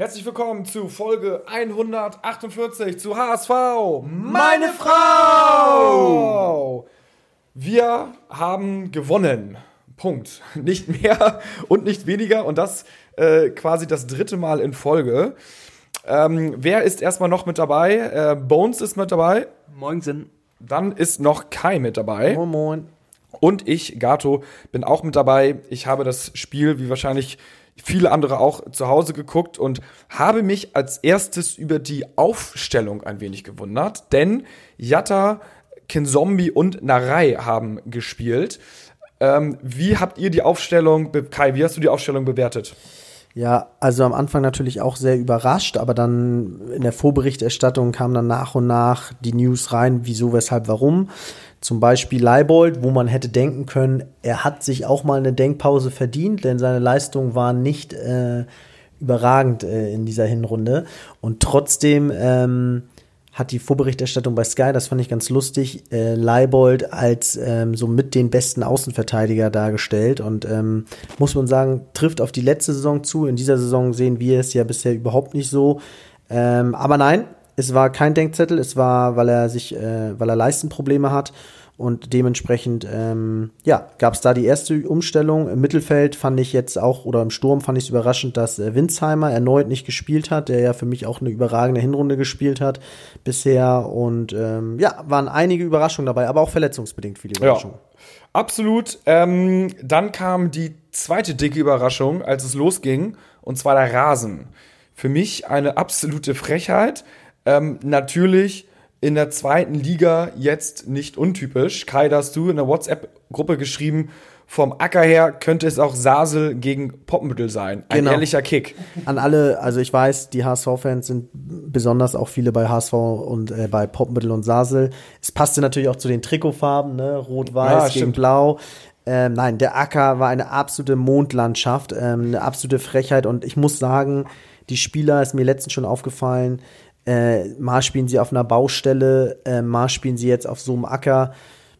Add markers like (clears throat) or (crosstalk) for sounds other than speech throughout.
Herzlich willkommen zu Folge 148 zu HSV. Meine Frau! Wir haben gewonnen. Punkt. (laughs) Nicht mehr und nicht weniger. Und das äh, quasi das dritte Mal in Folge. Ähm, wer ist erstmal noch mit dabei? Äh, Bones ist mit dabei. Moin Sinn. Dann ist noch Kai mit dabei. Moin Moin. Und ich, Gato, bin auch mit dabei. Ich habe das Spiel, wie wahrscheinlich viele andere auch, zu Hause geguckt und habe mich als erstes über die Aufstellung ein wenig gewundert. Denn Yatta, Kinzombie und Narei haben gespielt. Ähm, wie habt ihr die Aufstellung, Kai, wie hast du die Aufstellung bewertet? Ja, also am Anfang natürlich auch sehr überrascht, aber dann in der Vorberichterstattung kamen dann nach und nach die News rein, wieso, weshalb, warum. Zum Beispiel Leibold, wo man hätte denken können, er hat sich auch mal eine Denkpause verdient, denn seine Leistungen waren nicht äh, überragend äh, in dieser Hinrunde. Und trotzdem ähm, hat die Vorberichterstattung bei Sky, das fand ich ganz lustig, äh, Leibold als ähm, so mit den besten Außenverteidiger dargestellt und ähm, muss man sagen, trifft auf die letzte Saison zu. In dieser Saison sehen wir es ja bisher überhaupt nicht so. Ähm, aber nein, es war kein Denkzettel, es war, weil er sich, äh, weil er Leistenprobleme hat und dementsprechend, ähm, ja, gab es da die erste Umstellung. Im Mittelfeld fand ich jetzt auch, oder im Sturm fand ich es überraschend, dass äh, Winsheimer erneut nicht gespielt hat, der ja für mich auch eine überragende Hinrunde gespielt hat bisher. Und ähm, ja, waren einige Überraschungen dabei, aber auch verletzungsbedingt viele Überraschungen. Ja, absolut. Ähm, dann kam die zweite dicke Überraschung, als es losging, und zwar der Rasen. Für mich eine absolute Frechheit. Ähm, natürlich in der zweiten Liga jetzt nicht untypisch. Kai, da hast du in der WhatsApp-Gruppe geschrieben, vom Acker her könnte es auch Sasel gegen Poppenbüttel sein. Ein genau. ehrlicher Kick. An alle, also ich weiß, die HSV-Fans sind besonders auch viele bei HSV und äh, bei Poppenbüttel und Sasel. Es passte natürlich auch zu den Trikotfarben, ne? Rot-Weiß ja, gegen stimmt. Blau. Ähm, nein, der Acker war eine absolute Mondlandschaft, ähm, eine absolute Frechheit und ich muss sagen, die Spieler, ist mir letztens schon aufgefallen, äh, mal spielen sie auf einer Baustelle, äh, mal spielen sie jetzt auf so einem Acker.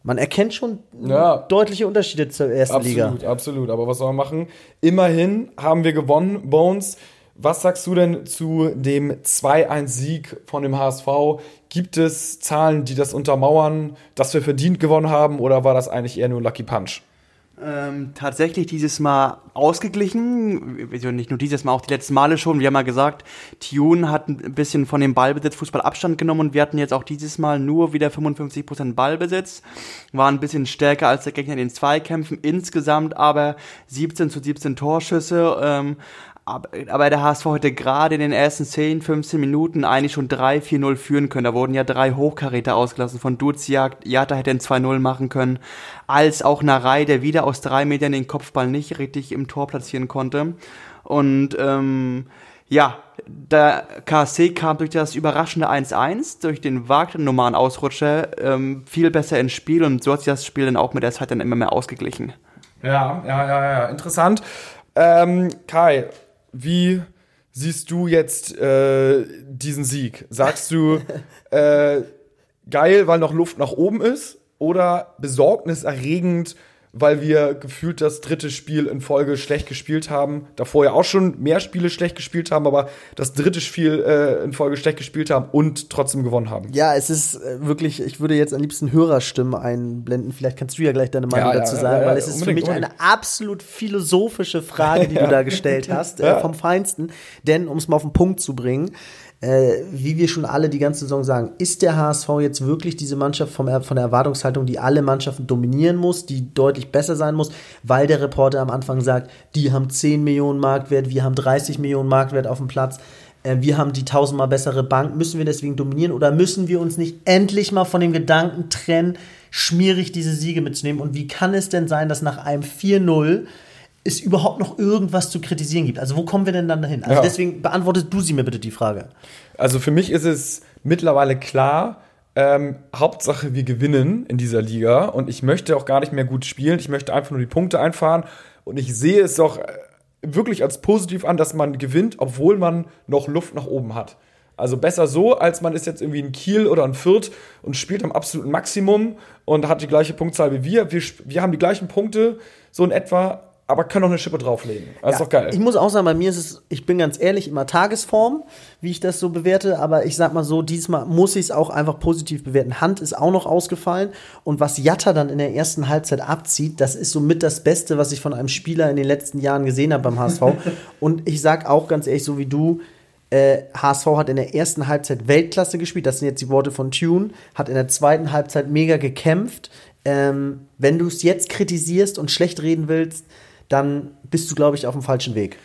Man erkennt schon ja. deutliche Unterschiede zur ersten absolut, Liga. Absolut, absolut. Aber was soll man machen? Immerhin haben wir gewonnen, Bones. Was sagst du denn zu dem 2-1-Sieg von dem HSV? Gibt es Zahlen, die das untermauern, dass wir verdient gewonnen haben, oder war das eigentlich eher nur Lucky Punch? Ähm, tatsächlich dieses Mal ausgeglichen. Nicht nur dieses Mal, auch die letzten Male schon. Wir haben ja gesagt, Tune hat ein bisschen von dem Ballbesitz Fußball Abstand genommen und wir hatten jetzt auch dieses Mal nur wieder 55% Ballbesitz. War ein bisschen stärker als der Gegner in den Zweikämpfen. Insgesamt aber 17 zu 17 Torschüsse. Ähm, aber der HSV heute gerade in den ersten 10, 15 Minuten eigentlich schon 3-4-0 führen können. Da wurden ja drei Hochkaräter ausgelassen von Duziak, Jata hätte ein 2-0 machen können, als auch Narei, der wieder aus drei Metern den Kopfball nicht richtig im Tor platzieren konnte. Und ähm, ja, der KSC kam durch das überraschende 1-1, durch den wagten normalen Ausrutscher ähm, viel besser ins Spiel und so hat sich das Spiel dann auch mit der Zeit dann immer mehr ausgeglichen. Ja, ja, ja, ja, interessant. Ähm, Kai, wie siehst du jetzt äh, diesen Sieg? Sagst du (laughs) äh, geil, weil noch Luft nach oben ist? Oder besorgniserregend, weil wir gefühlt das dritte Spiel in Folge schlecht gespielt haben. Davor ja auch schon mehr Spiele schlecht gespielt haben, aber das dritte Spiel äh, in Folge schlecht gespielt haben und trotzdem gewonnen haben. Ja, es ist äh, wirklich, ich würde jetzt am liebsten Hörerstimmen einblenden. Vielleicht kannst du ja gleich deine Meinung ja, dazu ja, sagen, ja, weil es ist für mich unbedingt. eine absolut philosophische Frage, die du (laughs) da gestellt hast, äh, vom Feinsten. Denn, um es mal auf den Punkt zu bringen, äh, wie wir schon alle die ganze Saison sagen, ist der HSV jetzt wirklich diese Mannschaft vom, von der Erwartungshaltung, die alle Mannschaften dominieren muss, die deutlich besser sein muss, weil der Reporter am Anfang sagt, die haben 10 Millionen Marktwert, wir haben 30 Millionen Marktwert auf dem Platz, äh, wir haben die tausendmal bessere Bank, müssen wir deswegen dominieren oder müssen wir uns nicht endlich mal von dem Gedanken trennen, schmierig diese Siege mitzunehmen? Und wie kann es denn sein, dass nach einem 4-0 es überhaupt noch irgendwas zu kritisieren gibt. Also wo kommen wir denn dann dahin? Also ja. deswegen beantwortest du sie mir bitte die Frage. Also für mich ist es mittlerweile klar, ähm, Hauptsache wir gewinnen in dieser Liga und ich möchte auch gar nicht mehr gut spielen. Ich möchte einfach nur die Punkte einfahren und ich sehe es doch äh, wirklich als positiv an, dass man gewinnt, obwohl man noch Luft nach oben hat. Also besser so, als man ist jetzt irgendwie in Kiel oder in Fürth und spielt am absoluten Maximum und hat die gleiche Punktzahl wie wir. Wir, wir haben die gleichen Punkte, so in etwa, aber können noch eine Schippe drauflegen. Das Ja, ist doch geil. Ich muss auch sagen, bei mir ist es, ich bin ganz ehrlich, immer Tagesform, wie ich das so bewerte, aber ich sag mal so, diesmal muss ich es auch einfach positiv bewerten. Hand ist auch noch ausgefallen und was Jatta dann in der ersten Halbzeit abzieht, das ist somit das Beste, was ich von einem Spieler in den letzten Jahren gesehen habe beim HSV. (laughs) und ich sag auch ganz ehrlich, so wie du, äh, HSV hat in der ersten Halbzeit Weltklasse gespielt, das sind jetzt die Worte von Tune, hat in der zweiten Halbzeit mega gekämpft. Ähm, wenn du es jetzt kritisierst und schlecht reden willst, dann bist du, glaube ich, auf dem falschen Weg.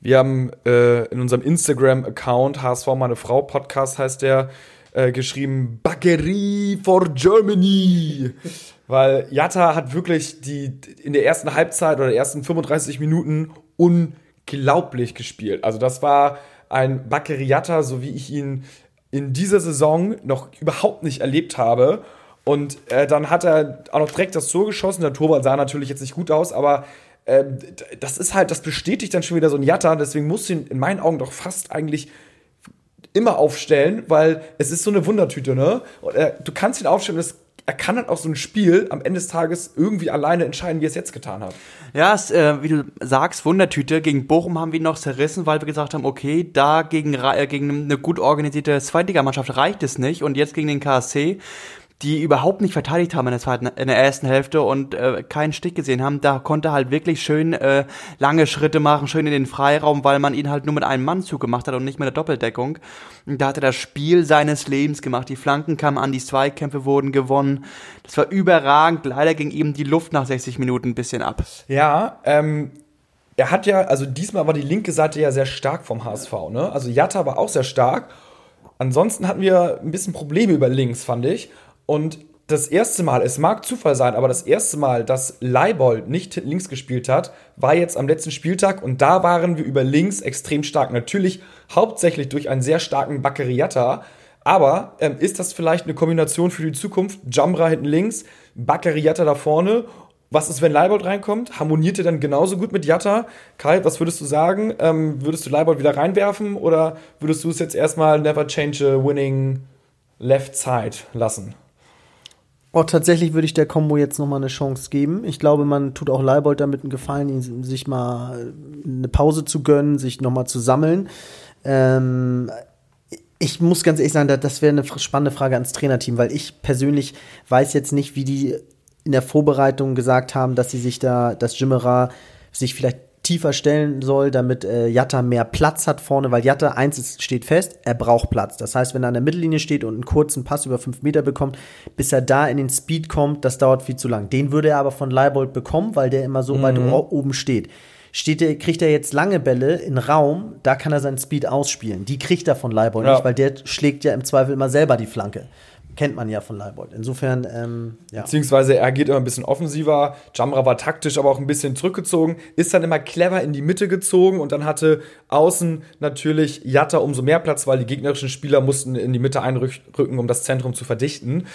Wir haben äh, in unserem Instagram-Account, HSV meine Frau Podcast heißt der, äh, geschrieben, Bakerie for Germany. Weil Jatta hat wirklich die in der ersten Halbzeit oder ersten 35 Minuten unglaublich gespielt. Also das war ein Bakerie Jatta, so wie ich ihn in dieser Saison noch überhaupt nicht erlebt habe. Und äh, dann hat er auch noch direkt das Tor geschossen. Der Torwart sah natürlich jetzt nicht gut aus, aber ähm, das ist halt, das bestätigt dann schon wieder so ein Jatta. Deswegen musst du ihn in meinen Augen doch fast eigentlich immer aufstellen, weil es ist so eine Wundertüte, ne? Und, äh, du kannst ihn aufstellen, das, er kann halt auch so ein Spiel am Ende des Tages irgendwie alleine entscheiden, wie er es jetzt getan hat. Ja, es, äh, wie du sagst, Wundertüte. Gegen Bochum haben wir ihn noch zerrissen, weil wir gesagt haben, okay, da gegen, äh, gegen eine gut organisierte Zweitligamannschaft reicht es nicht. Und jetzt gegen den KSC, die überhaupt nicht verteidigt haben in der, zweiten, in der ersten Hälfte und äh, keinen Stich gesehen haben, da konnte er halt wirklich schön äh, lange Schritte machen, schön in den Freiraum, weil man ihn halt nur mit einem Mann zugemacht hat und nicht mit der Doppeldeckung. Und da hat er das Spiel seines Lebens gemacht. Die Flanken kamen an, die Zweikämpfe wurden gewonnen. Das war überragend. Leider ging ihm die Luft nach 60 Minuten ein bisschen ab. Ja, ähm, er hat ja, also diesmal war die linke Seite ja sehr stark vom HSV, ne? Also Jatta war auch sehr stark. Ansonsten hatten wir ein bisschen Probleme über links, fand ich. Und das erste Mal, es mag Zufall sein, aber das erste Mal, dass Leibold nicht links gespielt hat, war jetzt am letzten Spieltag und da waren wir über links extrem stark. Natürlich hauptsächlich durch einen sehr starken Baccariata. Aber ähm, ist das vielleicht eine Kombination für die Zukunft? Jamra hinten links, Baccariata da vorne. Was ist, wenn Leibold reinkommt? Harmoniert er dann genauso gut mit Jatta? Kai, was würdest du sagen? Ähm, würdest du Leibold wieder reinwerfen oder würdest du es jetzt erstmal never change a winning left side lassen? Oh, tatsächlich würde ich der Combo jetzt noch mal eine Chance geben. Ich glaube, man tut auch Leibold damit einen Gefallen, sich mal eine Pause zu gönnen, sich noch mal zu sammeln. Ähm, ich muss ganz ehrlich sagen, da- das wäre eine spannende Frage ans Trainerteam, weil ich persönlich weiß jetzt nicht, wie die in der Vorbereitung gesagt haben, dass sie sich da, dass Jimera sich vielleicht tiefer stellen soll, damit äh, Jatta mehr Platz hat vorne, weil Jatta, eins ist, steht fest, er braucht Platz. Das heißt, wenn er an der Mittellinie steht und einen kurzen Pass über fünf Meter bekommt, bis er da in den Speed kommt, das dauert viel zu lang. Den würde er aber von Leibold bekommen, weil der immer so weit o- oben steht. Steht er, kriegt er jetzt lange Bälle in Raum, da kann er seinen Speed ausspielen. Die kriegt er von Leibold Ja. nicht, weil der schlägt ja im Zweifel immer selber die Flanke. Kennt man ja von Leibold. Insofern, ähm, ja. Beziehungsweise er geht immer ein bisschen offensiver. Jamra war taktisch, aber auch ein bisschen zurückgezogen. Ist dann immer clever in die Mitte gezogen und dann hatte außen natürlich Jatta umso mehr Platz, weil die gegnerischen Spieler mussten in die Mitte einrücken, um das Zentrum zu verdichten.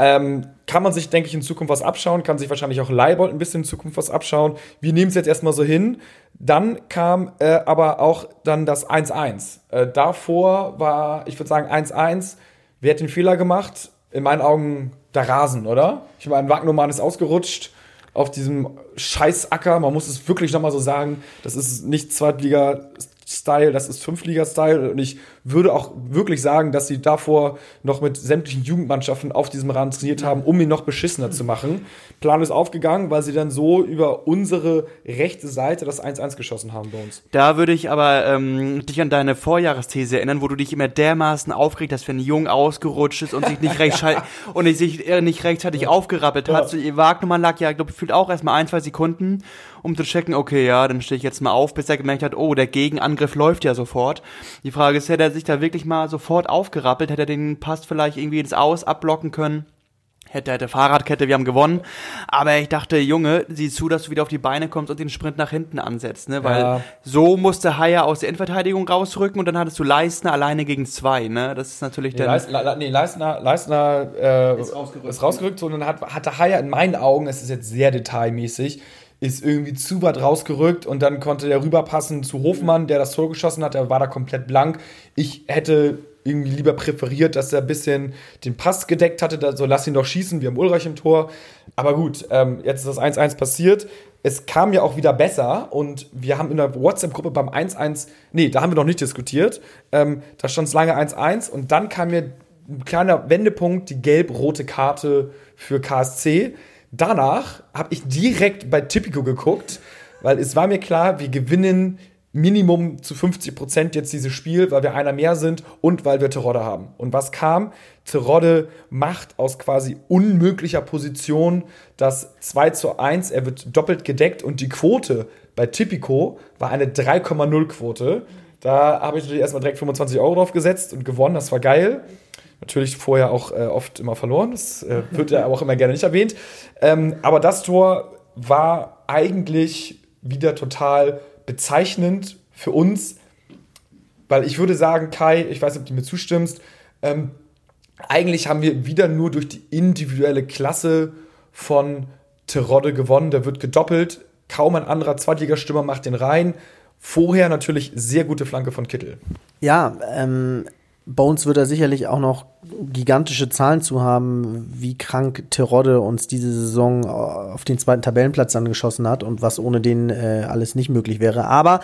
Ähm, kann man sich, denke ich, in Zukunft was abschauen, kann sich wahrscheinlich auch Leibold ein bisschen in Zukunft was abschauen. Wir nehmen es jetzt erstmal so hin. Dann kam äh, aber auch dann das 1-1. Äh, davor war, ich würde sagen, 1-1. Wer hat den Fehler gemacht? In meinen Augen der Rasen, oder? Ich meine, Wagnermann ist ausgerutscht auf diesem Scheißacker. Man muss es wirklich nochmal so sagen. Das ist nicht Zweitliga-Style, das ist Fünftliga-Style. Und ich würde auch wirklich sagen, dass sie davor noch mit sämtlichen Jugendmannschaften auf diesem Rahmen trainiert haben, um ihn noch beschissener zu machen. Plan ist aufgegangen, weil sie dann so über unsere rechte Seite das 1-1 geschossen haben bei uns. Da würde ich aber ähm, dich an deine Vorjahresthese erinnern, wo du dich immer dermaßen aufgeregt hast, wenn ein Jung ausgerutscht ist und sich nicht, recht (laughs) und sich äh, nicht rechtzeitig aufgerappelt hat. So, Wagnermann lag ja, glaube ich, gefühlt auch erstmal ein, zwei Sekunden, um zu checken, okay, ja, dann stehe ich jetzt mal auf, bis er gemerkt hat, oh, der Gegenangriff läuft ja sofort. Die Frage ist, hätte er sich da wirklich mal sofort aufgerappelt, hätte er den Pass vielleicht irgendwie ins Aus abblocken können? Hätte, hätte Fahrradkette, wir haben gewonnen. Aber ich dachte, Junge, sieh zu, dass du wieder auf die Beine kommst und den Sprint nach hinten ansetzt, ne? Weil Ja. so musste Haier aus der Endverteidigung rausrücken und dann hattest du Leistner alleine gegen zwei, ne? Das ist natürlich Nee, dann. Leis, Le, Le- nee, Leisner, Leisner äh, Ist rausgerückt. ist rausgerückt und dann hat, hatte Haier in meinen Augen, es ist jetzt sehr detailmäßig, ist irgendwie zu weit rausgerückt und dann konnte der rüberpassen zu Hofmann, der das Tor geschossen hat, der war da komplett blank. Ich hätte irgendwie lieber präferiert, dass er ein bisschen den Pass gedeckt hatte, so lass ihn doch schießen, wir haben Ulreich im Tor. Aber gut, ähm, jetzt ist das 1-1 passiert. es kam ja auch wieder besser und wir haben in der WhatsApp-Gruppe beim 1-1, nee, da haben wir noch nicht diskutiert, ähm, da stand es lange 1-1 und dann kam mir ein kleiner Wendepunkt, die gelb-rote Karte für KSC. Danach habe ich direkt bei Tipico geguckt, weil es war mir klar, wir gewinnen Minimum zu 50 Prozent jetzt dieses Spiel, weil wir einer mehr sind und weil wir Terodde haben. Und was kam? Terodde macht aus quasi unmöglicher Position das 2 zu 1. Er wird doppelt gedeckt und die Quote bei Tipico war eine 3,0 Quote. Da habe ich natürlich erstmal direkt 25 Euro drauf gesetzt und gewonnen. Das war geil. Natürlich vorher auch äh, oft immer verloren. Das äh, wird ja auch immer gerne nicht erwähnt. Ähm, aber das Tor war eigentlich wieder total bezeichnend für uns, weil ich würde sagen, Kai, ich weiß nicht, ob du mir zustimmst, ähm, eigentlich haben wir wieder nur durch die individuelle Klasse von Terodde gewonnen. Der wird gedoppelt. Kaum ein anderer Zweitligastürmer macht den rein. Vorher natürlich sehr gute Flanke von Kittel. Ja, ähm, Bones wird da sicherlich auch noch gigantische Zahlen zu haben, wie krank Terodde uns diese Saison auf den zweiten Tabellenplatz angeschossen hat und was ohne den äh, alles nicht möglich wäre. Aber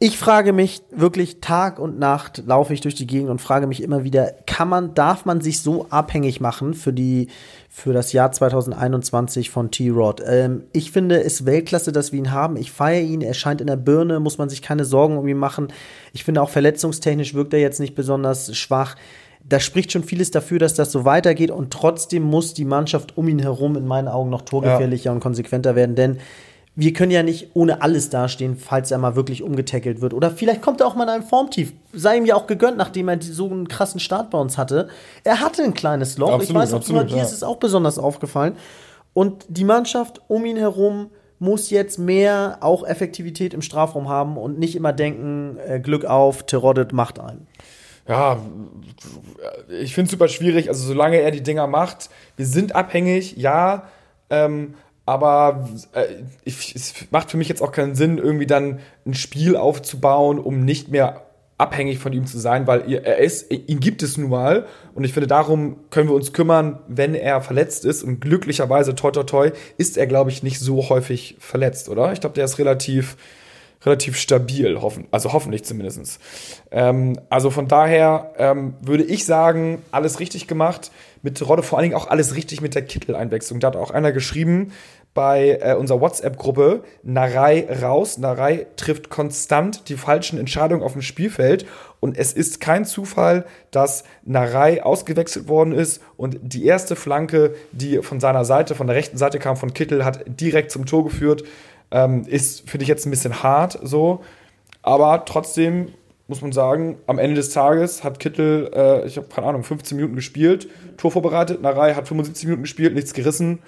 ich frage mich wirklich Tag und Nacht laufe ich durch die Gegend und frage mich immer wieder, kann man, darf man sich so abhängig machen für die, für das Jahr 2021 von T-Rod? Ähm, ich finde es Weltklasse, dass wir ihn haben. Ich feiere ihn. Er scheint in der Birne, muss man sich keine Sorgen um ihn machen. Ich finde auch verletzungstechnisch wirkt er jetzt nicht besonders schwach. Da spricht schon vieles dafür, dass das so weitergeht und trotzdem muss die Mannschaft um ihn herum in meinen Augen noch torgefährlicher ja. und konsequenter werden, denn wir können ja nicht ohne alles dastehen, falls er mal wirklich umgetackelt wird. Oder vielleicht kommt er auch mal in einem Formtief. Sei ihm ja auch gegönnt, nachdem er so einen krassen Start bei uns hatte. Er hatte ein kleines Loch. Absolut, ich weiß absolut, dir ja. ist es auch besonders aufgefallen. Und die Mannschaft um ihn herum muss jetzt mehr auch Effektivität im Strafraum haben und nicht immer denken, äh, Glück auf, Teroddet macht einen. Ja, ich finde es super schwierig. Also solange er die Dinger macht, wir sind abhängig, ja. Ähm, aber äh, ich, es macht für mich jetzt auch keinen Sinn, irgendwie dann ein Spiel aufzubauen, um nicht mehr abhängig von ihm zu sein, weil er ist, ihn gibt es nun mal und ich finde, darum können wir uns kümmern, wenn er verletzt ist und glücklicherweise, toi toi toi, ist er, glaube ich, nicht so häufig verletzt, oder? Ich glaube, der ist relativ, relativ stabil, hoffen, also hoffentlich zumindest. Ähm, also von daher ähm, würde ich sagen, alles richtig gemacht. Mit Rodde vor allen Dingen auch alles richtig mit der Kittel-Einwechslung. Da hat auch einer geschrieben, bei äh, unserer WhatsApp-Gruppe Narei raus. Narei trifft konstant die falschen Entscheidungen auf dem Spielfeld. Und es ist kein Zufall, dass Narei ausgewechselt worden ist und die erste Flanke, die von seiner Seite, von der rechten Seite kam, von Kittel, hat direkt zum Tor geführt. Ähm, ist, finde ich, jetzt ein bisschen hart so. Aber trotzdem muss man sagen, am Ende des Tages hat Kittel, äh, ich habe keine Ahnung, 15 Minuten gespielt, Tor vorbereitet. Narei hat 75 Minuten gespielt, nichts gerissen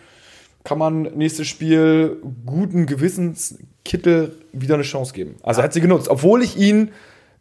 kann man nächstes Spiel guten Gewissens Kittel wieder eine Chance geben. Also er hat sie genutzt, obwohl ich ihn,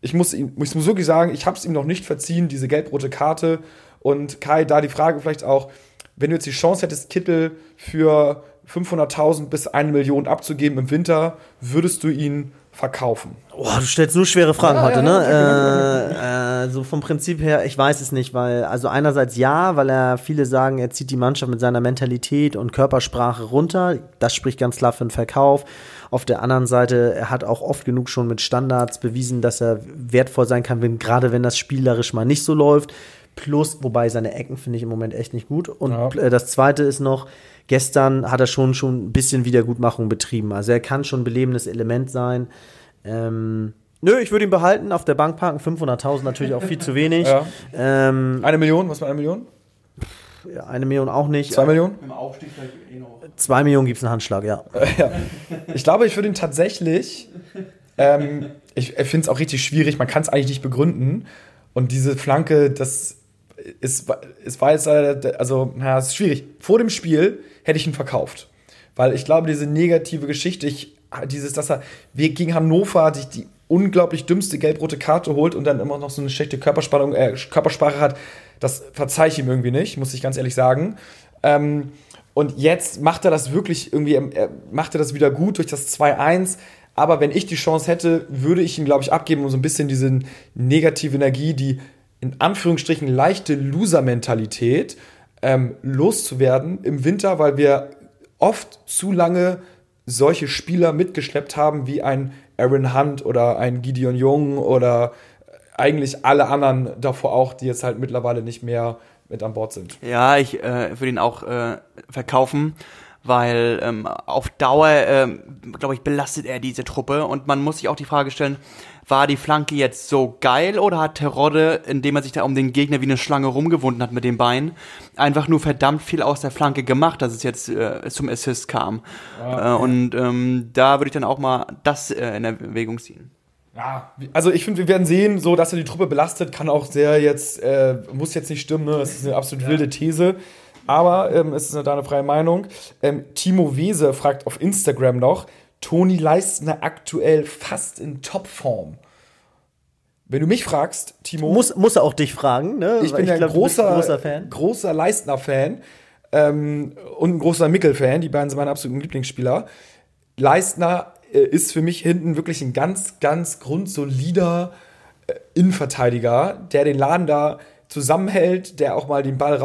ich muss, ihn, ich muss wirklich sagen, ich habe es ihm noch nicht verziehen, diese gelb-rote Karte. Und Kai, da die Frage vielleicht auch, wenn du jetzt die Chance hättest, Kittel für 500.000 bis 1 Million abzugeben im Winter, würdest du ihn verkaufen? Boah, du stellst nur schwere Fragen ja, heute, ja, ne? Äh, äh, so vom Prinzip her, ich weiß es nicht, weil, also einerseits ja, weil er, viele sagen, er zieht die Mannschaft mit seiner Mentalität und Körpersprache runter. Das spricht ganz klar für den Verkauf. Auf der anderen Seite, er hat auch oft genug schon mit Standards bewiesen, dass er wertvoll sein kann, wenn, gerade wenn das spielerisch mal nicht so läuft. Plus, wobei seine Ecken finde ich im Moment echt nicht gut. Und ja. Äh, das zweite ist noch, gestern hat er schon, schon ein bisschen Wiedergutmachung betrieben. Also er kann schon ein belebendes Element sein. Ähm, nö, ich würde ihn behalten, auf der Bank parken. 500.000 natürlich auch viel zu wenig. (laughs) Ja. Ähm, eine Million, was mit einer Million? Ja, eine Million auch nicht. Zwei Millionen? Im Aufstieg vielleicht eh noch. Zwei Millionen gibt es einen Handschlag, ja. (laughs) ja. Ich glaube, ich würde ihn tatsächlich. Ähm, ich finde es auch richtig schwierig, man kann es eigentlich nicht begründen. Und diese Flanke, das ist, es war jetzt, also, na, es ist schwierig. Vor dem Spiel hätte ich ihn verkauft. Weil ich glaube, diese negative Geschichte, ich, dieses, dass er gegen Hannover sich die unglaublich dümmste gelb-rote Karte holt und dann immer noch so eine schlechte Körperspannung, äh, Körpersprache hat, das verzeihe ich ihm irgendwie nicht, muss ich ganz ehrlich sagen. Ähm, und jetzt macht er das wirklich irgendwie, er macht er das wieder gut durch das 2-1. Aber wenn ich die Chance hätte, würde ich ihn, glaube ich, abgeben, um so ein bisschen diese negative Energie, die in Anführungsstrichen leichte Loser-Mentalität ähm, loszuwerden im Winter, weil wir oft zu lange solche Spieler mitgeschleppt haben wie ein Aaron Hunt oder ein Gideon Jung oder eigentlich alle anderen davor auch, die jetzt halt mittlerweile nicht mehr mit an Bord sind. Ja, ich äh, würde ihn auch äh, verkaufen, weil ähm, auf Dauer, ähm, glaube ich, belastet er diese Truppe und man muss sich auch die Frage stellen, war die Flanke jetzt so geil oder hat Terodde, indem er sich da um den Gegner wie eine Schlange rumgewunden hat mit dem Bein, einfach nur verdammt viel aus der Flanke gemacht, dass es jetzt äh, zum Assist kam. Ja, äh, und ähm, da würde ich dann auch mal das äh, in Erwägung ziehen. Ja, also ich finde, wir werden sehen, so dass er die Truppe belastet, kann auch sehr jetzt, äh, muss jetzt nicht stimmen, ne? Das ist eine absolut ja. wilde These. Aber ähm, es ist eine, deine freie Meinung. Ähm, Timo Wese fragt auf Instagram noch, Toni Leistner aktuell fast in Topform. Wenn du mich fragst, Timo. Muss, muss er auch dich fragen, ne? Ich bin ja ein großer, großer Fan. Großer Leistner-Fan ähm, und ein großer Mickel-Fan. Die beiden sind meine absoluten Lieblingsspieler. Leistner äh, ist für mich hinten wirklich ein ganz, ganz grundsolider äh, Innenverteidiger, der den Laden da zusammenhält, der auch mal den Ball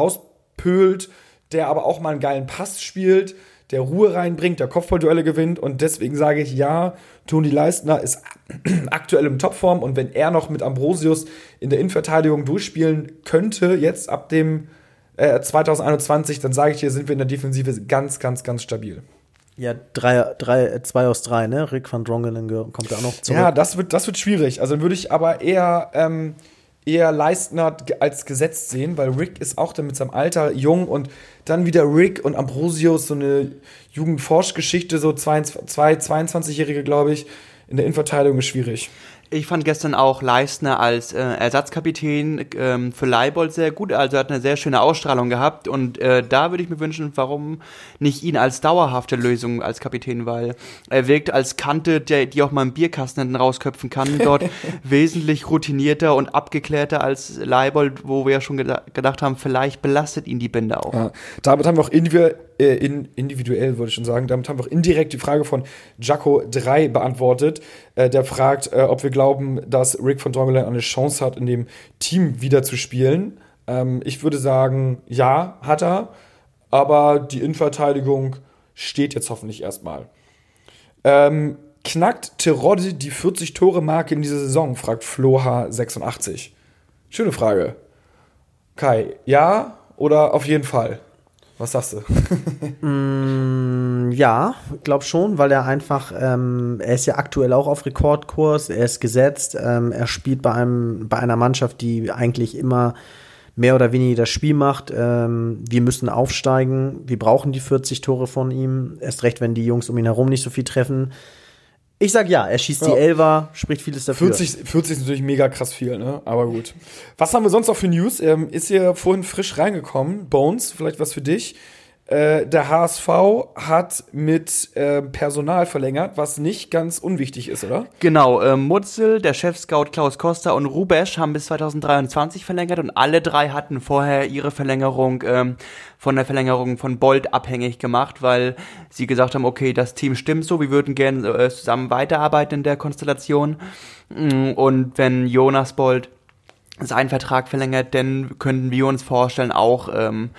rauspölt, der aber auch mal einen geilen Pass spielt, der Ruhe reinbringt, der Kopfballduelle gewinnt und deswegen sage ich ja, Toni Leistner ist (clears throat) aktuell im Topform und wenn er noch mit Ambrosius in der Innenverteidigung durchspielen könnte, jetzt ab dem äh, 2021, dann sage ich dir, sind wir in der Defensive ganz, ganz, ganz stabil. Ja, drei, drei, zwei aus drei, ne? Rick van Drongelen kommt ja auch noch zurück. Ja, das wird, das wird schwierig. Also würde ich aber eher, ähm, eher Leistner als gesetzt sehen, weil Rick ist auch dann mit seinem Alter jung und dann wieder Rick und Ambrosius, so eine Jugendforschgeschichte, so zwei, zwei 22-Jährige, glaube ich, in der Innenverteidigung ist schwierig. Ich fand gestern auch Leistner als äh, Ersatzkapitän ähm, für Leibold sehr gut. Also er hat eine sehr schöne Ausstrahlung gehabt und äh, da würde ich mir wünschen, warum nicht ihn als dauerhafte Lösung als Kapitän, weil er wirkt als Kante, der, die auch mal einen Bierkasten hinten rausköpfen kann, dort (laughs) wesentlich routinierter und abgeklärter als Leibold, wo wir ja schon gedacht haben, vielleicht belastet ihn die Binde auch. Ja, damit haben wir auch individuell äh, in, individuell, würde ich schon sagen. Damit haben wir auch indirekt die Frage von Jaco 3 beantwortet. Äh, der fragt, äh, ob wir glauben, dass Rick von Drongelen eine Chance hat, in dem Team wieder zu spielen. Ähm, ich würde sagen, ja, hat er. Aber die Innenverteidigung steht jetzt hoffentlich erstmal. Ähm, knackt Terodde die 40-Tore-Marke in dieser Saison? fragt Floha86. Schöne Frage. Kai, ja oder auf jeden Fall? Was sagst du? mm, ja, glaub schon, weil er einfach, ähm, er ist ja aktuell auch auf Rekordkurs, er ist gesetzt, ähm, er spielt bei einem, bei einer Mannschaft, die eigentlich immer mehr oder weniger das Spiel macht. Ähm, wir müssen aufsteigen, wir brauchen die 40 Tore von ihm, erst recht, wenn die Jungs um ihn herum nicht so viel treffen. Ich sag ja, er schießt ja. die Elver, spricht vieles dafür. 40, 40 ist natürlich mega krass viel, ne? Aber gut. Was haben wir sonst noch für News? Ähm, ist hier vorhin frisch reingekommen. Bones, vielleicht was für dich. Äh, der HSV hat mit äh, Personal verlängert, was nicht ganz unwichtig ist, oder? Genau, äh, Mutzel, der Chef-Scout Klaus Costa und Rubesch haben bis 2023 verlängert und alle drei hatten vorher ihre Verlängerung ähm, von der Verlängerung von Bolt abhängig gemacht, weil sie gesagt haben, okay, das Team stimmt so, wir würden gerne äh, zusammen weiterarbeiten in der Konstellation. Mm, und wenn Jonas Bolt seinen Vertrag verlängert, dann könnten wir uns vorstellen, auch ähm,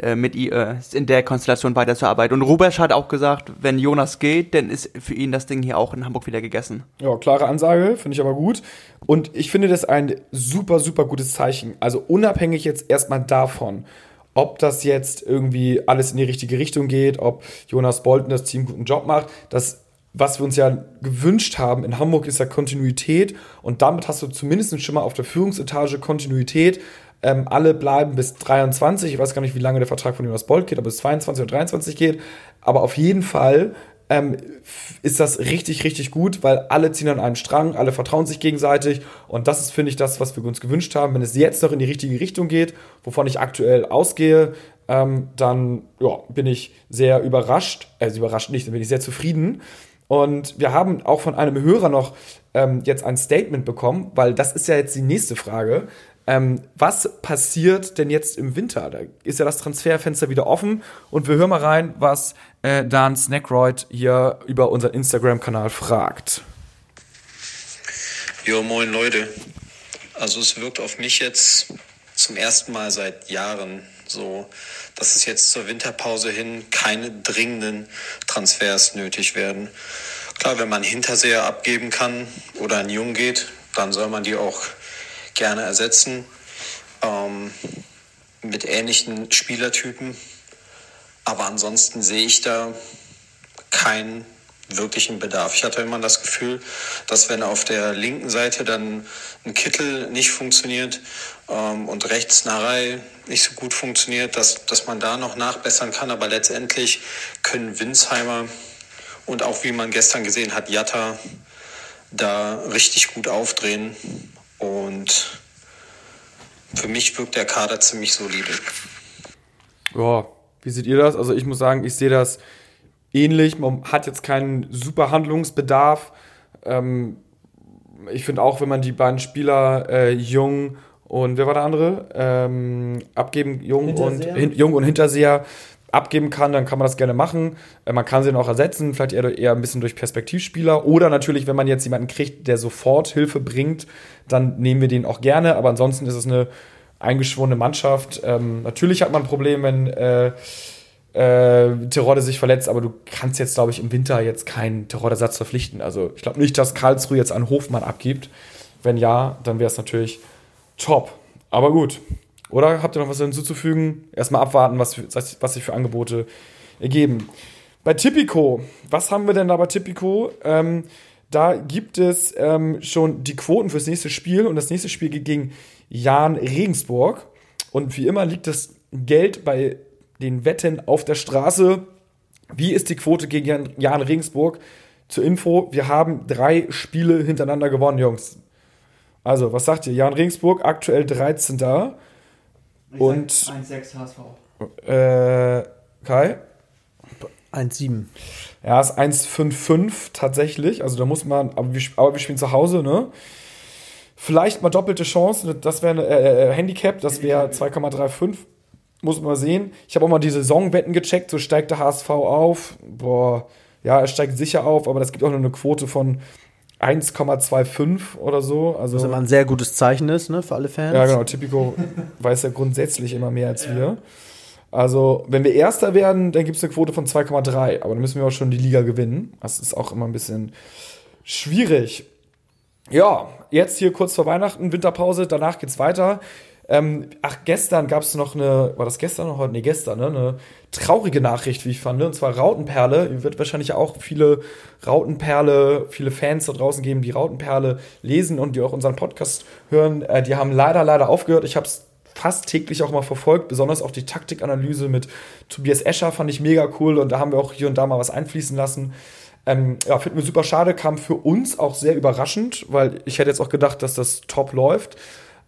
äh, mit äh, in der Konstellation weiterzuarbeiten. Und Rubesch hat auch gesagt, wenn Jonas geht, dann ist für ihn das Ding hier auch in Hamburg wieder gegessen. Ja, klare Ansage, finde ich aber gut. Und ich finde das ein super, super gutes Zeichen. Also unabhängig jetzt erstmal davon, ob das jetzt irgendwie alles in die richtige Richtung geht, ob Jonas Bolton das Team guten Job macht, das was wir uns ja gewünscht haben in Hamburg ist ja Kontinuität und damit hast du zumindest schon mal auf der Führungsetage Kontinuität ähm, alle bleiben bis 23. Ich weiß gar nicht, wie lange der Vertrag von Jonas Bolt geht, ob es 22 oder 23 geht. Aber auf jeden Fall ähm, ist das richtig, richtig gut, weil alle ziehen an einem Strang, alle vertrauen sich gegenseitig. Und das ist, finde ich, das, was wir uns gewünscht haben. Wenn es jetzt noch in die richtige Richtung geht, wovon ich aktuell ausgehe, ähm, dann ja, bin ich sehr überrascht. Also überrascht nicht, dann bin ich sehr zufrieden. Und wir haben auch von einem Hörer noch ähm, jetzt ein Statement bekommen, weil das ist ja jetzt die nächste Frage. Ähm, was passiert denn jetzt im Winter? Da ist ja das Transferfenster wieder offen und wir hören mal rein, was äh, Dan Snackroyd hier über unseren Instagram-Kanal fragt. Jo, moin Leute. Also es wirkt auf mich jetzt zum ersten Mal seit Jahren so dass es jetzt zur Winterpause hin keine dringenden Transfers nötig werden. Klar, wenn man Hinterseher abgeben kann oder ein Jung geht, dann soll man die auch gerne ersetzen ähm, mit ähnlichen Spielertypen. Aber ansonsten sehe ich da keinen wirklichen Bedarf. Ich hatte immer das Gefühl, dass wenn auf der linken Seite dann ein Kittel nicht funktioniert ähm, und rechts Narei nicht so gut funktioniert, dass, dass man da noch nachbessern kann. Aber letztendlich können Winsheimer und auch wie man gestern gesehen hat, Jatta da richtig gut aufdrehen. Und für mich wirkt der Kader ziemlich solide. Ja, wie seht ihr das? Also ich muss sagen, ich sehe das ähnlich. Man hat jetzt keinen super Handlungsbedarf. Ähm, ich finde auch, wenn man die beiden Spieler äh, Jung und wer war der andere? Ähm, abgeben, Jung und, hin, Jung und Hinterseher abgeben kann, dann kann man das gerne machen. Äh, man kann sie dann auch ersetzen, vielleicht eher, eher ein bisschen durch Perspektivspieler. Oder natürlich, wenn man jetzt jemanden kriegt, der sofort Hilfe bringt, dann nehmen wir den auch gerne. Aber ansonsten ist es eine eingeschworene Mannschaft. Ähm, natürlich hat man ein Problem, wenn äh, äh, Terodde sich verletzt, aber du kannst jetzt, glaube ich, im Winter jetzt keinen Terodde-Satz verpflichten. Also ich glaube nicht, dass Karlsruhe jetzt einen Hofmann abgibt. Wenn ja, dann wäre es natürlich top. Aber gut. Oder habt ihr noch was hinzuzufügen? Erstmal abwarten, was, was sich für Angebote ergeben. Bei Tipico, was haben wir denn da bei Tipico? Ähm, da gibt es ähm, schon die Quoten fürs nächste Spiel und das nächste Spiel geht gegen Jan Regensburg. Und wie immer liegt das Geld bei den Wetten auf der Straße. Wie ist die Quote gegen Jan Regensburg? Zur Info, wir haben drei Spiele hintereinander gewonnen, Jungs. Also, was sagt ihr? Jan Regensburg, aktuell 13. Ich und 1,6 HSV. Äh, Kai? 1,7. Ja, ist 1,55 tatsächlich. Also da muss man, aber wir, aber wir spielen zu Hause, ne? Vielleicht mal doppelte Chance, das wäre äh, äh, Handicap, das wäre 2,35. Muss man mal sehen. Ich habe auch mal die Saisonwetten gecheckt, so steigt der HSV auf. Boah, ja, er steigt sicher auf, aber das gibt auch nur eine Quote von 1,25 oder so. Also, Was immer ein sehr gutes Zeichen ist, ne, für alle Fans. Ja, genau. Typico (laughs) weiß ja grundsätzlich immer mehr als wir. Also, wenn wir Erster werden, dann gibt es eine Quote von 2,3. Aber dann müssen wir auch schon die Liga gewinnen. Das ist auch immer ein bisschen schwierig. Ja, jetzt hier kurz vor Weihnachten, Winterpause, danach geht's weiter. Ähm, ach, gestern gab es noch eine, war das gestern oder heute? Nee, gestern, ne? Eine traurige Nachricht, wie ich fand. Ne? Und zwar Rautenperle. Wird wahrscheinlich auch viele Rautenperle, viele Fans da draußen geben, die Rautenperle lesen und die auch unseren Podcast hören. Äh, die haben leider, leider aufgehört. Ich habe es fast täglich auch mal verfolgt, besonders auch die Taktikanalyse mit Tobias Escher fand ich mega cool und da haben wir auch hier und da mal was einfließen lassen. Ähm, ja, finden wir super schade, kam für uns auch sehr überraschend, weil ich hätte jetzt auch gedacht, dass das top läuft.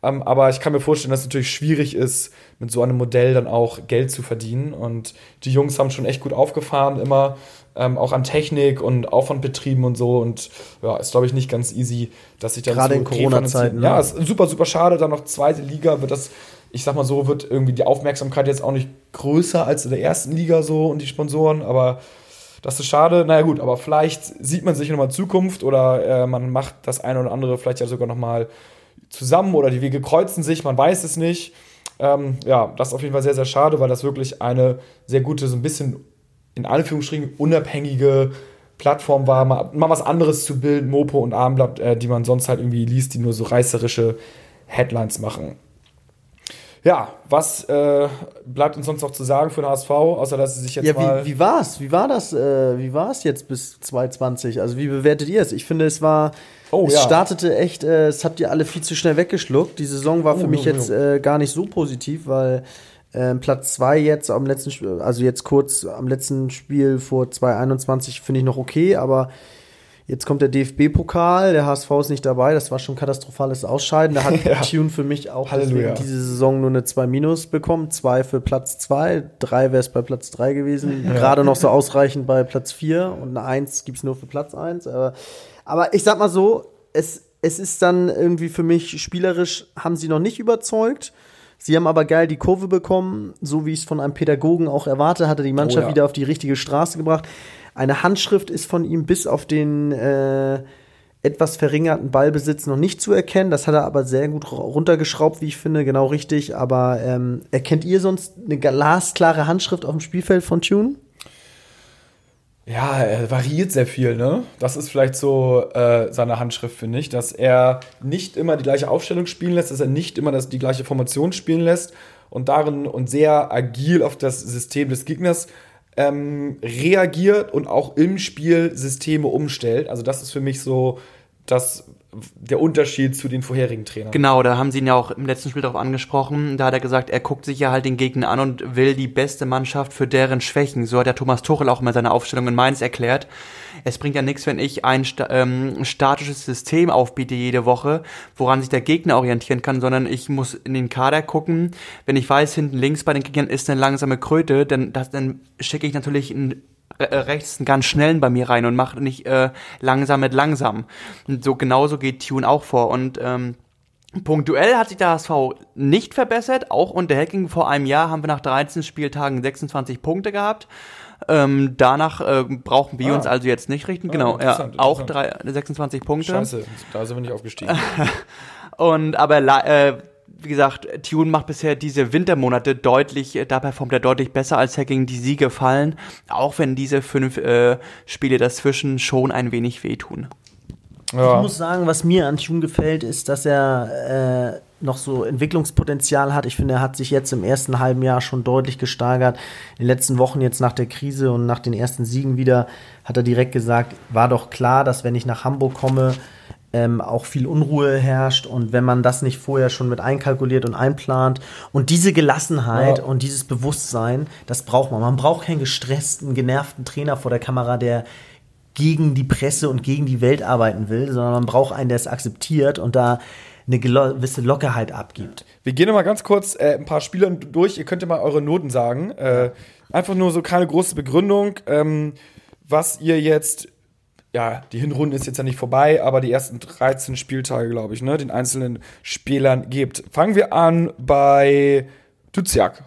Ähm, aber ich kann mir vorstellen, dass es natürlich schwierig ist, mit so einem Modell dann auch Geld zu verdienen. Und die Jungs haben schon echt gut aufgefahren, immer ähm, auch an Technik und Aufwand betrieben und so. Und ja, ist, glaube ich, nicht ganz easy, dass sich dann Gerade so in Corona-Zeiten. Ne? Ja, ist super, super schade. Dann noch zweite Liga wird das, ich sag mal so, wird irgendwie die Aufmerksamkeit jetzt auch nicht größer als in der ersten Liga so und die Sponsoren, aber das ist schade. Naja, gut, aber vielleicht sieht man sich nochmal Zukunft oder äh, man macht das eine oder andere vielleicht ja sogar nochmal zusammen oder die Wege kreuzen sich, man weiß es nicht. Ähm, ja, das ist auf jeden Fall sehr, sehr schade, weil das wirklich eine sehr gute, so ein bisschen in Anführungsstrichen unabhängige Plattform war, mal, mal was anderes zu bilden, Mopo und Armblatt, äh, die man sonst halt irgendwie liest, die nur so reißerische Headlines machen. Ja, was äh, bleibt uns sonst noch zu sagen für den HSV, außer dass sie sich jetzt ja, mal. Wie, wie war's? Wie war das? Äh, wie war es jetzt bis 2020? Also wie bewertet ihr es? Ich finde, es war, oh, es ja. startete echt, äh, es habt ihr alle viel zu schnell weggeschluckt. Die Saison war oh, für mich no, jetzt. Äh, gar nicht so positiv, weil äh, Platz 2 jetzt am letzten, Spiel, also jetzt kurz am letzten Spiel vor 2021 finde ich noch okay, aber Jetzt kommt der DFB-Pokal, der HSV ist nicht dabei, das war schon katastrophales Ausscheiden. Da hat (laughs) ja. Tune für mich auch diese Saison nur eine 2 Minus bekommen. Zwei für Platz 2, drei wäre es bei Platz 3 gewesen. (laughs) Ja. Gerade noch so ausreichend bei Platz 4 und eine 1 gibt es nur für Platz 1. Aber, aber ich sag mal so, es, es ist dann irgendwie für mich spielerisch, haben sie noch nicht überzeugt. Sie haben aber geil die Kurve bekommen, so wie ich es von einem Pädagogen auch erwarte, hatte die Mannschaft oh ja. wieder auf die richtige Straße gebracht. Eine Handschrift ist von ihm bis auf den äh, etwas verringerten Ballbesitz noch nicht zu erkennen. Das hat er aber sehr gut runtergeschraubt, wie ich finde, genau richtig. Aber ähm, erkennt ihr sonst eine glasklare Handschrift auf dem Spielfeld von Tune? Ja, er variiert sehr viel, ne? Das ist vielleicht so äh, seine Handschrift, finde ich, dass er nicht immer die gleiche Aufstellung spielen lässt, dass er nicht immer das, die gleiche Formation spielen lässt und darin und sehr agil auf das System des Gegners ähm, reagiert und auch im Spiel Systeme umstellt. Also das ist für mich so das, der Unterschied zu den vorherigen Trainern. Genau, da haben sie ihn ja auch im letzten Spiel darauf angesprochen. Da hat er gesagt, er guckt sich ja halt den Gegner an und will die beste Mannschaft für deren Schwächen. So hat der Thomas Tuchel auch mal seine Aufstellung in Mainz erklärt. Es bringt ja nichts, wenn ich ein ähm, statisches System aufbiete jede Woche, woran sich der Gegner orientieren kann, sondern ich muss in den Kader gucken. Wenn ich weiß, hinten links bei den Gegnern ist eine langsame Kröte, dann, dann schicke ich natürlich einen rechts einen ganz schnellen bei mir rein und mache nicht äh, langsam mit langsam. Und so genauso geht Tune auch vor. Und ähm, punktuell hat sich der HSV nicht verbessert. Auch unter Hacking vor einem Jahr haben wir nach 13 Spieltagen 26 Punkte gehabt. Ähm, danach äh, brauchen wir ah. uns also jetzt nicht richten. Ah, genau, ja, auch drei, 26 Punkte. Scheiße, da sind wir nicht aufgestiegen. (laughs) und aber äh, wie gesagt, Tune macht bisher diese Wintermonate deutlich, äh, da performt er deutlich besser als Hacking die Siege fallen, auch wenn diese fünf äh, Spiele dazwischen schon ein wenig wehtun. Ja. Ich muss sagen, was mir an Tune gefällt, ist, dass er äh, noch so Entwicklungspotenzial hat. Ich finde, er hat sich jetzt im ersten halben Jahr schon deutlich gesteigert. In den letzten Wochen jetzt nach der Krise und nach den ersten Siegen wieder hat er direkt gesagt, war doch klar, dass wenn ich nach Hamburg komme, ähm, auch viel Unruhe herrscht und wenn man das nicht vorher schon mit einkalkuliert und einplant und diese Gelassenheit ja. und dieses Bewusstsein, das braucht man. Man braucht keinen gestressten, genervten Trainer vor der Kamera, der gegen die Presse und gegen die Welt arbeiten will, sondern man braucht einen, der es akzeptiert und da eine gewisse Lockerheit abgibt. Wir gehen mal ganz kurz äh, ein paar Spiele durch. Ihr könnt ja mal eure Noten sagen. Äh, einfach nur so keine große Begründung, ähm, was ihr jetzt ja, die Hinrunde ist jetzt ja nicht vorbei, aber die ersten 13 Spieltage, glaube ich, ne, den einzelnen Spielern gibt. Fangen wir an bei Duziak.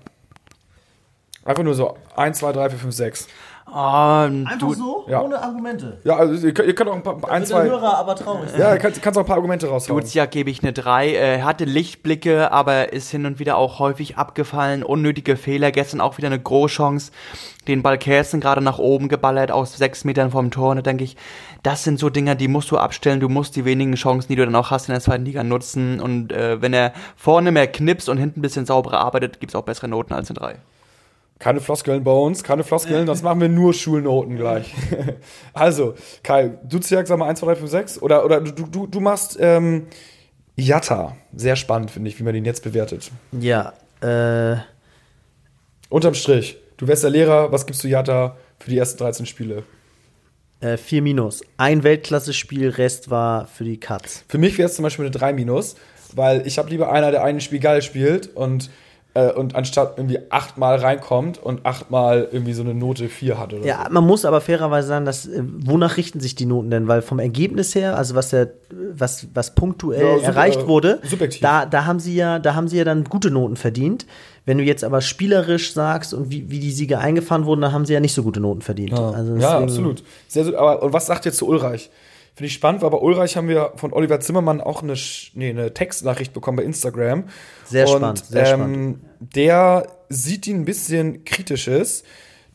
Einfach nur so 1, 2, 3, 4, 5, 6. Um, Einfach du, so? Ja. Ohne Argumente? Ja, also ihr, ihr könnt auch ein paar, ein, zwei... Hörer aber traurig. Ja, kannst, kannst auch ein paar Argumente raushauen. Duziak gebe ich eine 3. Er hatte Lichtblicke, aber ist hin und wieder auch häufig abgefallen. Unnötige Fehler. Gestern auch wieder eine Großchance. Den Ball Kersten gerade nach oben geballert aus sechs Metern vom Tor. Und da denke ich, das sind so Dinger, die musst du abstellen. Du musst die wenigen Chancen, die du dann auch hast in der zweiten Liga nutzen. Und äh, wenn er vorne mehr knipst und hinten ein bisschen sauberer arbeitet, gibt es auch bessere Noten als in 3. Keine Floskeln bei uns, keine Floskeln, das machen wir nur Schulnoten gleich. (laughs) also, Kai, du Ziak, sag mal 1, 2, 3, 5, 6. Oder, oder du, du, du machst ähm, Jatta. Sehr spannend, finde ich, wie man den jetzt bewertet. Ja, äh. Unterm Strich, du wärst der Lehrer, was gibst du Jatta für die ersten 13 Spiele? Äh, 4 minus. Ein Weltklasse-Spiel, Rest war für die Cuts. Für mich wäre es zum Beispiel eine 3 minus, weil ich habe lieber einer, der ein Spiel geil spielt und äh, und anstatt irgendwie achtmal reinkommt und achtmal irgendwie so eine Note 4 hat oder Ja, so. man muss aber fairerweise sagen, dass, äh, wonach richten sich die Noten denn? Weil vom Ergebnis her, also was der, was, was punktuell ja, erreicht äh, wurde, da, da haben sie ja, da haben sie ja dann gute Noten verdient. Wenn du jetzt aber spielerisch sagst und wie, wie die Siege eingefahren wurden, dann haben sie ja nicht so gute Noten verdient. Ja, also ja absolut. Sehr, aber, und was sagt jetzt zu Ulreich? Finde ich spannend, weil bei Ulreich haben wir von Oliver Zimmermann auch eine, nee, eine Textnachricht bekommen bei Instagram. Sehr und, spannend, sehr ähm, spannend. Der sieht ihn ein bisschen kritisches,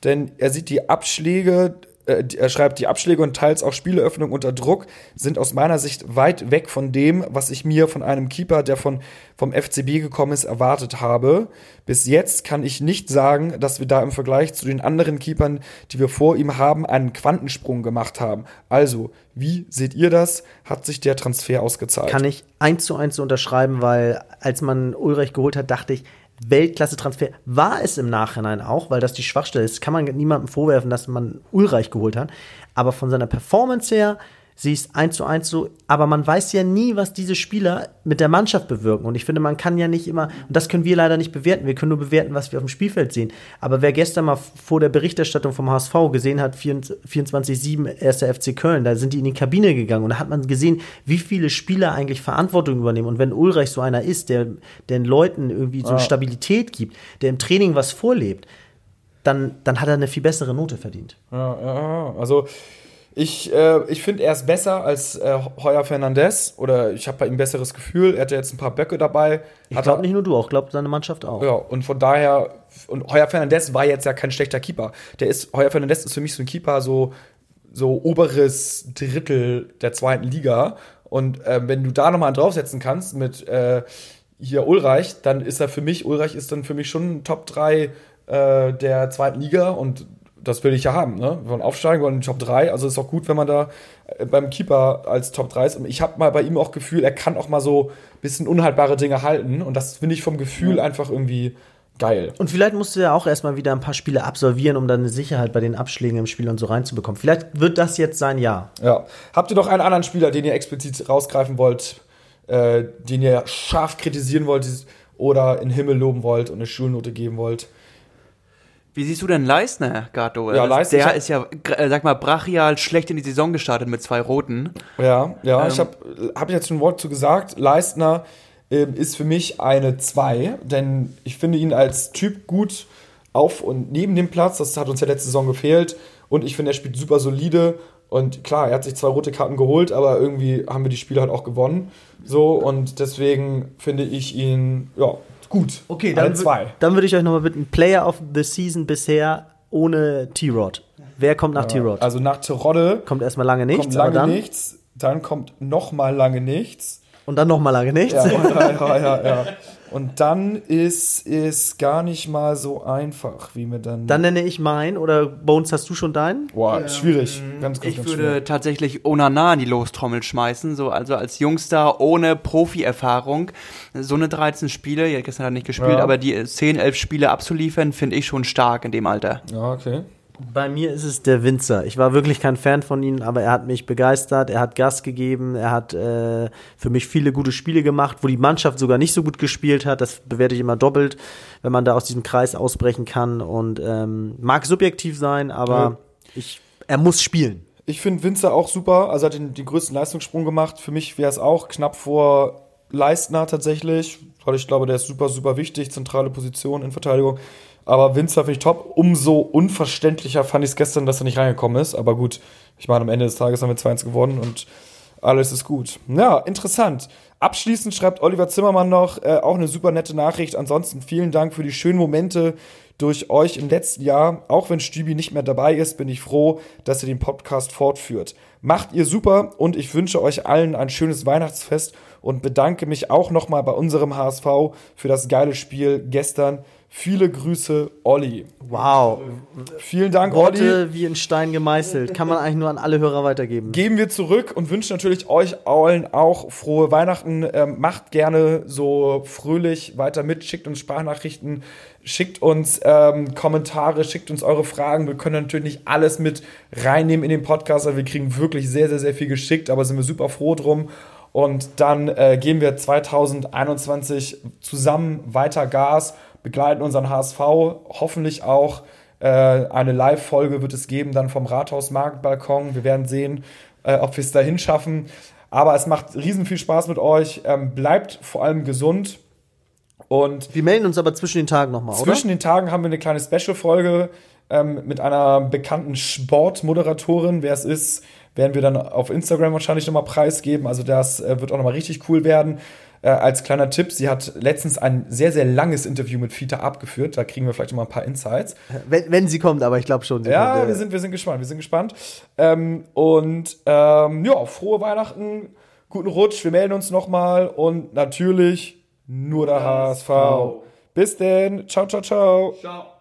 denn er sieht die Abschläge äh, er schreibt, die Abschläge und teils auch Spieleröffnung unter Druck sind aus meiner Sicht weit weg von dem, was ich mir von einem Keeper, der von, vom FCB gekommen ist, erwartet habe. Bis jetzt kann ich nicht sagen, dass wir da im Vergleich zu den anderen Keepern, die wir vor ihm haben, einen Quantensprung gemacht haben. Also, wie seht ihr das? Hat sich der Transfer ausgezahlt? Kann ich eins zu eins unterschreiben, weil als man Ulrich geholt hat, dachte ich, Weltklasse-Transfer. War es im Nachhinein auch, weil das die Schwachstelle ist. Kann man niemandem vorwerfen, dass man Ulreich geholt hat. Aber von seiner Performance her sie ist eins zu eins so, aber man weiß ja nie, was diese Spieler mit der Mannschaft bewirken. Und ich finde, man kann ja nicht immer, und das können wir leider nicht bewerten, wir können nur bewerten, was wir auf dem Spielfeld sehen. Aber wer gestern mal vor der Berichterstattung vom HSV gesehen hat, 24-7 erster FC Köln, da sind die in die Kabine gegangen und da hat man gesehen, wie viele Spieler eigentlich Verantwortung übernehmen. Und wenn Ulreich so einer ist, der den Leuten irgendwie so ah. Stabilität gibt, der im Training was vorlebt, dann, dann hat er eine viel bessere Note verdient. Ja, ja, also Ich, äh, ich finde, er ist besser als äh, Heuer Fernandez oder ich habe bei ihm ein besseres Gefühl. Er hatte jetzt ein paar Böcke dabei. Ich Hat glaube nicht nur du, auch glaubt seine Mannschaft auch. Ja, und von daher, und Heuer Fernandez war jetzt ja kein schlechter Keeper. Der ist, Heuer Fernandez ist für mich so ein Keeper, so, so oberes Drittel der zweiten Liga. Und äh, wenn du da nochmal draufsetzen kannst mit äh, hier Ulreich, dann ist er für mich, Ulreich ist dann für mich schon Top 3 äh, der zweiten Liga und das will ich ja haben, ne? Wir wollen aufsteigen, wir wollen in die Top 3. Also ist auch gut, wenn man da äh, beim Keeper als Top 3 ist. Und ich habe mal bei ihm auch Gefühl, er kann auch mal so ein bisschen unhaltbare Dinge halten. Und das finde ich vom Gefühl einfach irgendwie geil. Und vielleicht musst du ja auch erstmal wieder ein paar Spiele absolvieren, um dann eine Sicherheit bei den Abschlägen im Spiel und so reinzubekommen. Vielleicht wird das jetzt sein Jahr. Ja. Habt ihr noch einen anderen Spieler, den ihr explizit rausgreifen wollt, äh, den ihr scharf kritisieren wollt oder in den Himmel loben wollt und eine Schulnote geben wollt? Wie siehst du denn Leistner, Gato? Ja, Leistner, ich Der ist ja, äh, sag mal, brachial schlecht in die Saison gestartet mit zwei Roten. Ja, ja, Ähm. ich habe hab ich jetzt schon ein Wort zu gesagt. Leistner ähm, ist für mich eine 2, denn ich finde ihn als Typ gut auf und neben dem Platz. Das hat uns ja letzte Saison gefehlt. Und ich finde, er spielt super solide. Und klar, er hat sich zwei rote Karten geholt, aber irgendwie haben wir die Spiele halt auch gewonnen. So, und deswegen finde ich ihn, ja, gut. Okay, dann, 2. dann würde ich euch nochmal bitten, Player of the Season bisher ohne T-Rod. Wer kommt nach T-Rod? Also nach Terodde kommt erstmal lange nichts, kommt lange dann nichts. Dann kommt noch mal lange nichts. und dann nochmal lange nichts. Ja, ja, ja, ja, ja. Und dann ist es gar nicht mal so einfach, wie mir dann. Dann nenne ich meinen oder Bones, hast du schon deinen? Boah, schwierig. Ganz, ganz, Ich ganz würde schwierig. tatsächlich Onana in die Lostrommel schmeißen, so also als Jungster ohne Profi-Erfahrung. So eine 13 Spiele, ja, gestern hat er nicht gespielt, Ja. aber die 10, 11 Spiele abzuliefern, finde ich schon stark in dem Alter. Ja, okay. Bei mir ist es der Winzer. Ich war wirklich kein Fan von ihm, aber er hat mich begeistert, er hat Gas gegeben, er hat äh, für mich viele gute Spiele gemacht, wo die Mannschaft sogar nicht so gut gespielt hat. Das bewerte ich immer doppelt, wenn man da aus diesem Kreis ausbrechen kann. Und ähm, mag subjektiv sein, aber Ja. ich, er muss spielen. Ich finde Winzer auch super. Also hat den, den größten Leistungssprung gemacht. Für mich wäre es auch knapp vor Leistner tatsächlich. Weil ich glaube, der ist super, super wichtig. Zentrale Position in Verteidigung. Aber Winzer finde ich top. Umso unverständlicher fand ich es gestern, dass er nicht reingekommen ist. Aber gut, ich meine, am Ende des Tages haben wir 2-1 gewonnen und alles ist gut. Ja, interessant. Abschließend schreibt Oliver Zimmermann noch äh, auch eine super nette Nachricht. Ansonsten vielen Dank für die schönen Momente durch euch im letzten Jahr. Auch wenn Stübi nicht mehr dabei ist, bin ich froh, dass ihr den Podcast fortführt. Macht ihr super und ich wünsche euch allen ein schönes Weihnachtsfest und bedanke mich auch nochmal bei unserem HSV für das geile Spiel gestern. Viele Grüße, Olli. Wow. Vielen Dank, Olli. Worte wie in Stein gemeißelt. Kann man eigentlich nur an alle Hörer weitergeben. geben wir zurück und wünschen natürlich euch allen auch frohe Weihnachten. Ähm, macht gerne so fröhlich weiter mit, schickt uns Sprachnachrichten, schickt uns ähm, Kommentare, schickt uns eure Fragen. Wir können natürlich nicht alles mit reinnehmen in den Podcast, aber wir kriegen wirklich sehr, sehr, sehr viel geschickt, aber sind wir super froh drum. Und dann äh, geben wir 2021 zusammen weiter Gas, begleiten unseren HSV, hoffentlich auch äh, eine Live-Folge wird es geben, dann vom Rathaus-Marktbalkon. Wir werden sehen, äh, ob wir es dahin schaffen. Aber es macht riesen viel Spaß mit euch. Ähm, bleibt vor allem gesund. Und Wir melden uns aber zwischen den Tagen nochmal, oder? zwischen den Tagen haben wir eine kleine Special-Folge ähm, mit einer bekannten Sportmoderatorin. Wer es ist, werden wir dann auf Instagram wahrscheinlich nochmal preisgeben. Also das äh, wird auch nochmal richtig cool werden. Äh, als kleiner Tipp, sie hat letztens ein sehr, sehr langes Interview mit Fita abgeführt. Da kriegen wir vielleicht noch mal ein paar Insights. Wenn, wenn sie kommt, aber ich glaube schon. Ja, kommt, äh, wir sind, wir sind gespannt, wir sind gespannt. Ähm, und ähm, ja, frohe Weihnachten, guten Rutsch, wir melden uns nochmal und natürlich nur der HSV. Bis denn, ciao, ciao, ciao. Ciao.